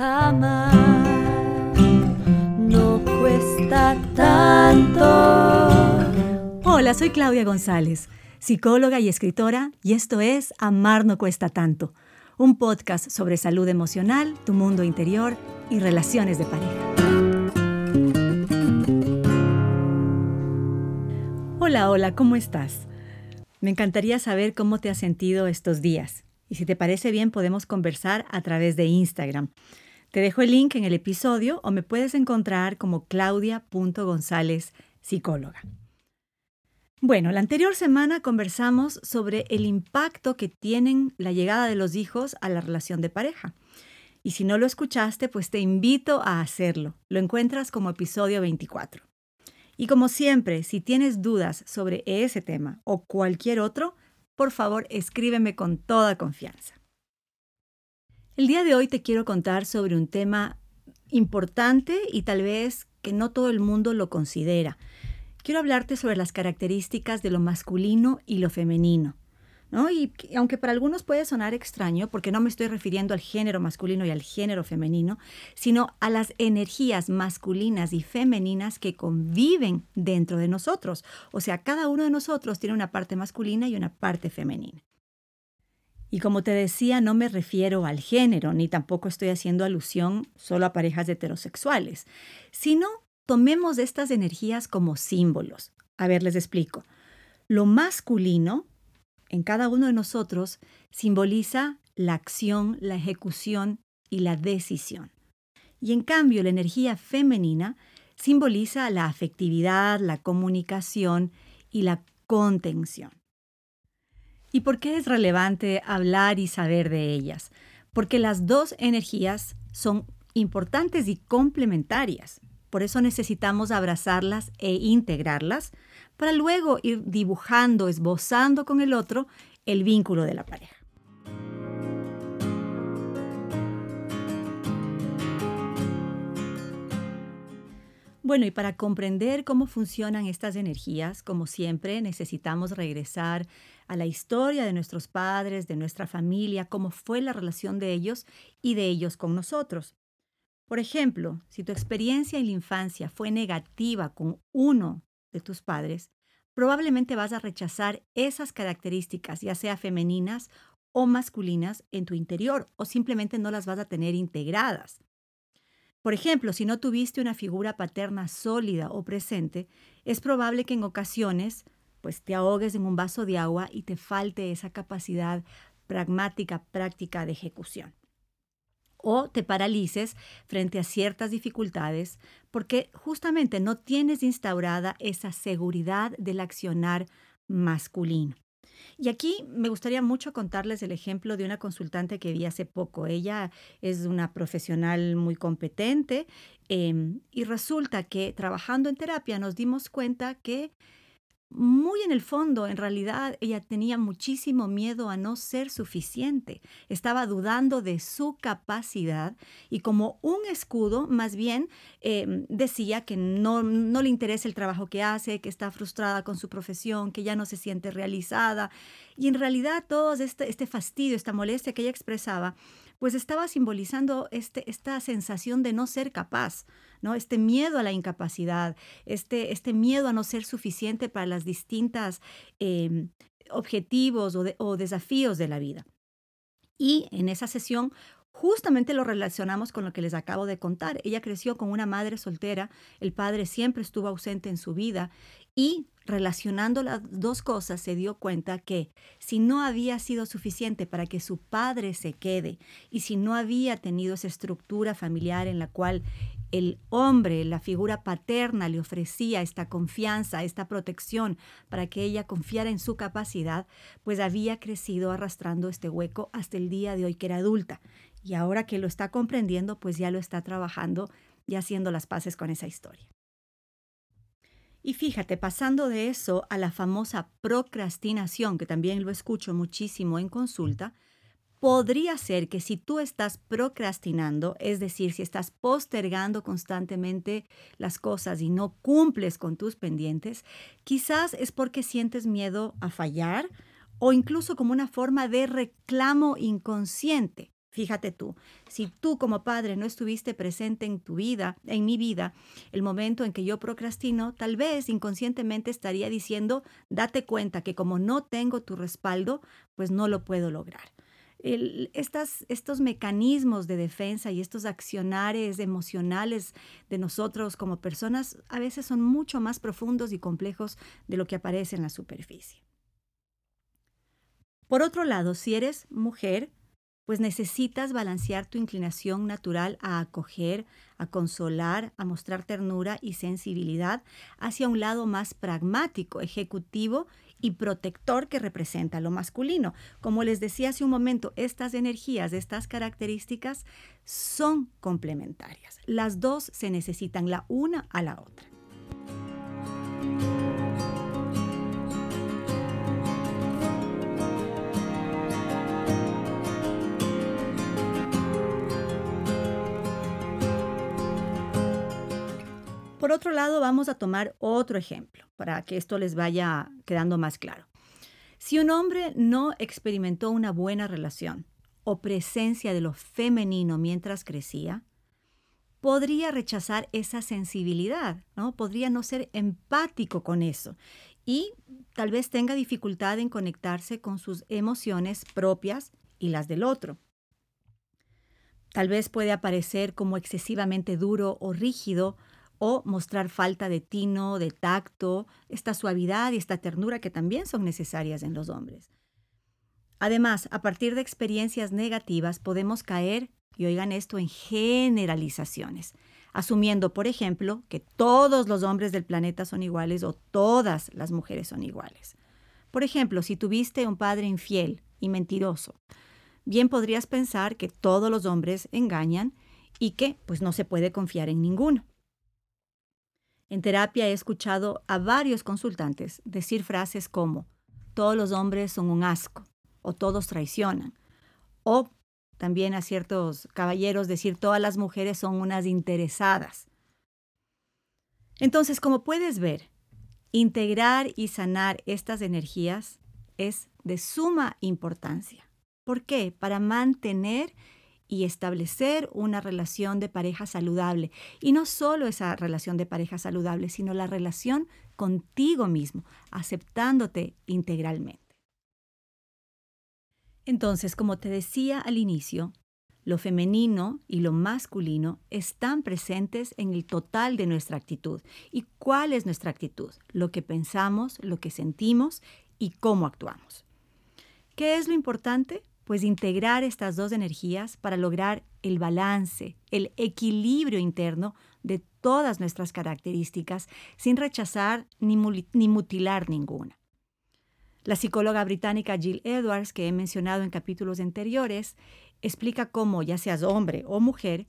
Amar no cuesta tanto. Hola, soy Claudia González, psicóloga y escritora, y esto es Amar no cuesta tanto, un podcast sobre salud emocional, tu mundo interior y relaciones de pareja. Hola, hola, ¿cómo estás? Me encantaría saber cómo te has sentido estos días. Y si te parece bien, podemos conversar a través de Instagram. Te dejo el link en el episodio o me puedes encontrar como claudia.gonzález, psicóloga. Bueno, la anterior semana conversamos sobre el impacto que tienen la llegada de los hijos a la relación de pareja. Y si no lo escuchaste, pues te invito a hacerlo. Lo encuentras como episodio 24. Y como siempre, si tienes dudas sobre ese tema o cualquier otro, por favor escríbeme con toda confianza. El día de hoy te quiero contar sobre un tema importante y tal vez que no todo el mundo lo considera. Quiero hablarte sobre las características de lo masculino y lo femenino. ¿no? Y aunque para algunos puede sonar extraño, porque no me estoy refiriendo al género masculino y al género femenino, sino a las energías masculinas y femeninas que conviven dentro de nosotros. O sea, cada uno de nosotros tiene una parte masculina y una parte femenina. Y como te decía, no me refiero al género, ni tampoco estoy haciendo alusión solo a parejas heterosexuales, sino tomemos estas energías como símbolos. A ver, les explico. Lo masculino en cada uno de nosotros simboliza la acción, la ejecución y la decisión. Y en cambio, la energía femenina simboliza la afectividad, la comunicación y la contención. ¿Y por qué es relevante hablar y saber de ellas? Porque las dos energías son importantes y complementarias. Por eso necesitamos abrazarlas e integrarlas para luego ir dibujando, esbozando con el otro el vínculo de la pareja. Bueno, y para comprender cómo funcionan estas energías, como siempre, necesitamos regresar a la historia de nuestros padres, de nuestra familia, cómo fue la relación de ellos y de ellos con nosotros. Por ejemplo, si tu experiencia en la infancia fue negativa con uno de tus padres, probablemente vas a rechazar esas características, ya sea femeninas o masculinas, en tu interior o simplemente no las vas a tener integradas. Por ejemplo, si no tuviste una figura paterna sólida o presente, es probable que en ocasiones pues te ahogues en un vaso de agua y te falte esa capacidad pragmática, práctica de ejecución. O te paralices frente a ciertas dificultades porque justamente no tienes instaurada esa seguridad del accionar masculino. Y aquí me gustaría mucho contarles el ejemplo de una consultante que vi hace poco. Ella es una profesional muy competente em, y resulta que trabajando en terapia nos dimos cuenta que muy en el fondo, en realidad, ella tenía muchísimo miedo a no ser suficiente. Estaba dudando de su capacidad y como un escudo, más bien, em, decía que no, no le interesa el trabajo que hace, que está frustrada con su profesión, que ya no se siente realizada. Y en realidad todo este, este fastidio, esta molestia que ella expresaba, pues estaba simbolizando este, esta sensación de no ser capaz, ¿no? Este miedo a la incapacidad, este, este miedo a no ser suficiente para los distintos em, objetivos o, o desafíos de la vida. Y en esa sesión justamente lo relacionamos con lo que les acabo de contar. Ella creció con una madre soltera, el padre siempre estuvo ausente en su vida y relacionando las dos cosas se dio cuenta que si no había sido suficiente para que su padre se quede y si no había tenido esa estructura familiar en la cual el hombre, la figura paterna, le ofrecía esta confianza, esta protección para que ella confiara en su capacidad, pues había crecido arrastrando este hueco hasta el día de hoy que era adulta. Y ahora que lo está comprendiendo, pues ya lo está trabajando y haciendo las paces con esa historia. Y fíjate, pasando de eso a la famosa procrastinación, que también lo escucho muchísimo en consulta, podría ser que si tú estás procrastinando, es decir, si estás postergando constantemente las cosas y no cumples con tus pendientes, quizás es porque sientes miedo a fallar o incluso como una forma de reclamo inconsciente. Fíjate tú, si tú como padre no estuviste presente en tu vida, en mi vida, el momento en que yo procrastino, tal vez inconscientemente estaría diciendo, date cuenta que como no tengo tu respaldo, pues no lo puedo lograr. Estos mecanismos de defensa y estos accionares emocionales de nosotros como personas a veces son mucho más profundos y complejos de lo que aparece en la superficie. Por otro lado, si eres mujer, pues necesitas balancear tu inclinación natural a acoger, a consolar, a mostrar ternura y sensibilidad hacia un lado más pragmático, ejecutivo y protector que representa lo masculino. Como les decía hace un momento, estas energías, estas características son complementarias. Las dos se necesitan la una a la otra. Por otro lado, vamos a tomar otro ejemplo para que esto les vaya quedando más claro. Si un hombre no experimentó una buena relación o presencia de lo femenino mientras crecía, podría rechazar esa sensibilidad, ¿no? Podría no ser empático con eso y tal vez tenga dificultad en conectarse con sus emociones propias y las del otro. Tal vez puede aparecer como excesivamente duro o rígido o mostrar falta de tino, de tacto, esta suavidad y esta ternura que también son necesarias en los hombres. Además, a partir de experiencias negativas podemos caer, y oigan esto, en generalizaciones, asumiendo, por ejemplo, que todos los hombres del planeta son iguales o todas las mujeres son iguales. Por ejemplo, si tuviste un padre infiel y mentiroso, bien podrías pensar que todos los hombres engañan y que pues no se puede confiar en ninguno. En terapia he escuchado a varios consultantes decir frases como todos los hombres son un asco o todos traicionan o también a ciertos caballeros decir todas las mujeres son unas interesadas. Entonces, como puedes ver, integrar y sanar estas energías es de suma importancia. ¿Por qué? Para mantener y establecer una relación de pareja saludable. Y no solo esa relación de pareja saludable, sino la relación contigo mismo, aceptándote integralmente. Entonces, como te decía al inicio, lo femenino y lo masculino están presentes en el total de nuestra actitud. ¿Y cuál es nuestra actitud? Lo que pensamos, lo que sentimos y cómo actuamos. ¿Qué es lo importante? Pues integrar estas dos energías para lograr el balance, el equilibrio interno de todas nuestras características sin rechazar ni, mutilar ninguna. La psicóloga británica Jill Edwards, que he mencionado en capítulos anteriores, explica cómo, ya seas hombre o mujer,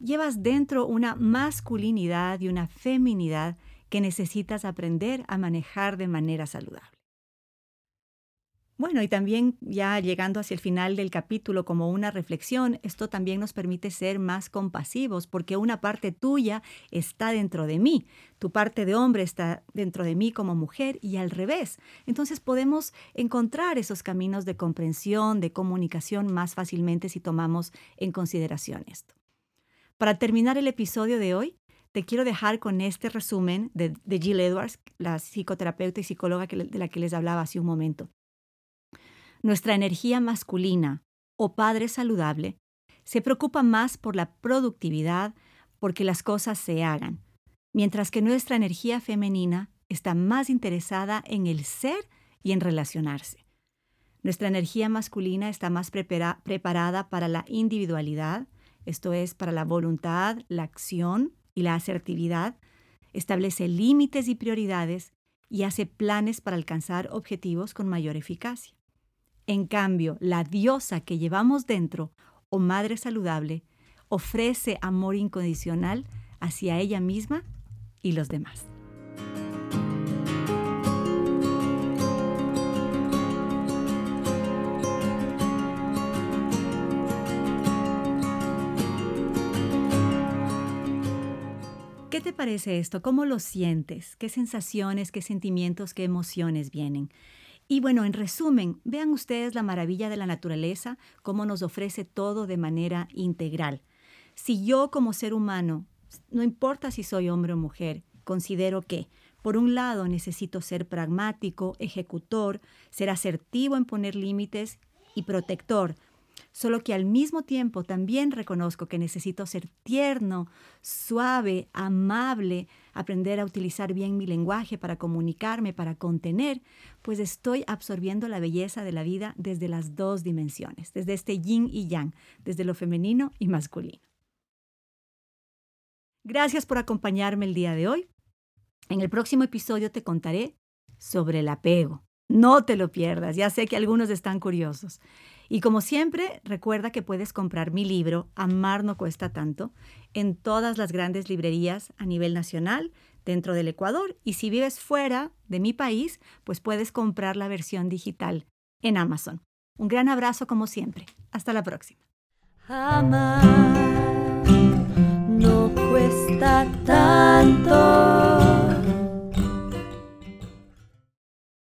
llevas dentro una masculinidad y una feminidad que necesitas aprender a manejar de manera saludable. Bueno, y también ya llegando hacia el final del capítulo como una reflexión, esto también nos permite ser más compasivos porque una parte tuya está dentro de mí, tu parte de hombre está dentro de mí como mujer y al revés. Entonces podemos encontrar esos caminos de comprensión, de comunicación más fácilmente si tomamos en consideración esto. Para terminar el episodio de hoy, te quiero dejar con este resumen de, Jill Edwards, la psicoterapeuta y psicóloga de la que les hablaba hace un momento. Nuestra energía masculina o padre saludable se preocupa más por la productividad, porque las cosas se hagan, mientras que nuestra energía femenina está más interesada en el ser y en relacionarse. Nuestra energía masculina está más preparada para la individualidad, esto es, para la voluntad, la acción y la asertividad, establece límites y prioridades y hace planes para alcanzar objetivos con mayor eficacia. En cambio, la diosa que llevamos dentro, o madre saludable, ofrece amor incondicional hacia ella misma y los demás. ¿Qué te parece esto? ¿Cómo lo sientes? ¿Qué sensaciones, qué sentimientos, qué emociones vienen? Y bueno, en resumen, vean ustedes la maravilla de la naturaleza, cómo nos ofrece todo de manera integral. Si yo como ser humano, no importa si soy hombre o mujer, considero que, por un lado, necesito ser pragmático, ejecutor, ser asertivo en poner límites y protector, solo que al mismo tiempo también reconozco que necesito ser tierno, suave, amable, aprender a utilizar bien mi lenguaje para comunicarme, para contener, pues estoy absorbiendo la belleza de la vida desde las dos dimensiones, desde este yin y yang, desde lo femenino y masculino. Gracias por acompañarme el día de hoy. En el próximo episodio te contaré sobre el apego. No te lo pierdas, ya sé que algunos están curiosos. Y como siempre, recuerda que puedes comprar mi libro, Amar no cuesta tanto, en todas las grandes librerías a nivel nacional, dentro del Ecuador. Y si vives fuera de mi país, pues puedes comprar la versión digital en Amazon. Un gran abrazo como siempre. Hasta la próxima.